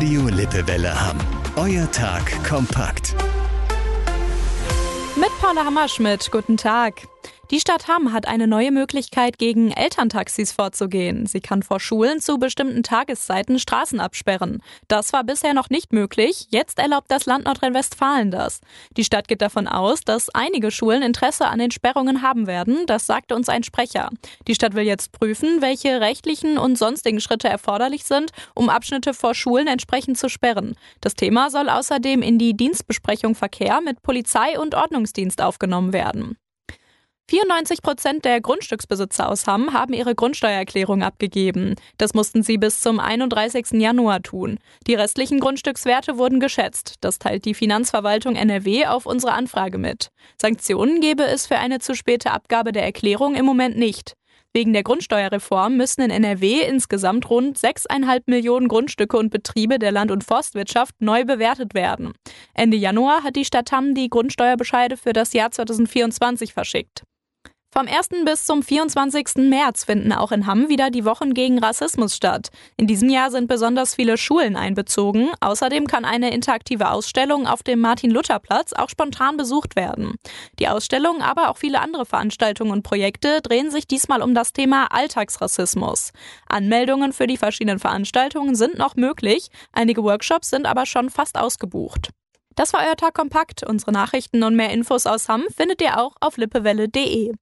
Radio Lippewelle Hamm. Euer Tag kompakt. Mit Paula Hammerschmidt, guten Tag. Die Stadt Hamm hat eine neue Möglichkeit, gegen Elterntaxis vorzugehen. Sie kann vor Schulen zu bestimmten Tageszeiten Straßen absperren. Das war bisher noch nicht möglich. Jetzt erlaubt das Land Nordrhein-Westfalen das. Die Stadt geht davon aus, dass einige Schulen Interesse an den Sperrungen haben werden. Das sagte uns ein Sprecher. Die Stadt will jetzt prüfen, welche rechtlichen und sonstigen Schritte erforderlich sind, um Abschnitte vor Schulen entsprechend zu sperren. Das Thema soll außerdem in die Dienstbesprechung Verkehr mit Polizei und Ordnungsdienst aufgenommen werden. 94 Prozent der Grundstücksbesitzer aus Hamm haben ihre Grundsteuererklärung abgegeben. Das mussten sie bis zum 31. Januar tun. Die restlichen Grundstückswerte wurden geschätzt. Das teilt die Finanzverwaltung NRW auf unsere Anfrage mit. Sanktionen gebe es für eine zu späte Abgabe der Erklärung im Moment nicht. Wegen der Grundsteuerreform müssen in NRW insgesamt rund 6,5 Millionen Grundstücke und Betriebe der Land- und Forstwirtschaft neu bewertet werden. Ende Januar hat die Stadt Hamm die Grundsteuerbescheide für das Jahr 2024 verschickt. Vom 1. bis zum 24. März finden auch in Hamm wieder die Wochen gegen Rassismus statt. In diesem Jahr sind besonders viele Schulen einbezogen. Außerdem kann eine interaktive Ausstellung auf dem Martin-Luther-Platz auch spontan besucht werden. Die Ausstellung, aber auch viele andere Veranstaltungen und Projekte drehen sich diesmal um das Thema Alltagsrassismus. Anmeldungen für die verschiedenen Veranstaltungen sind noch möglich. Einige Workshops sind aber schon fast ausgebucht. Das war euer Tag kompakt. Unsere Nachrichten und mehr Infos aus Hamm findet ihr auch auf lippewelle.de.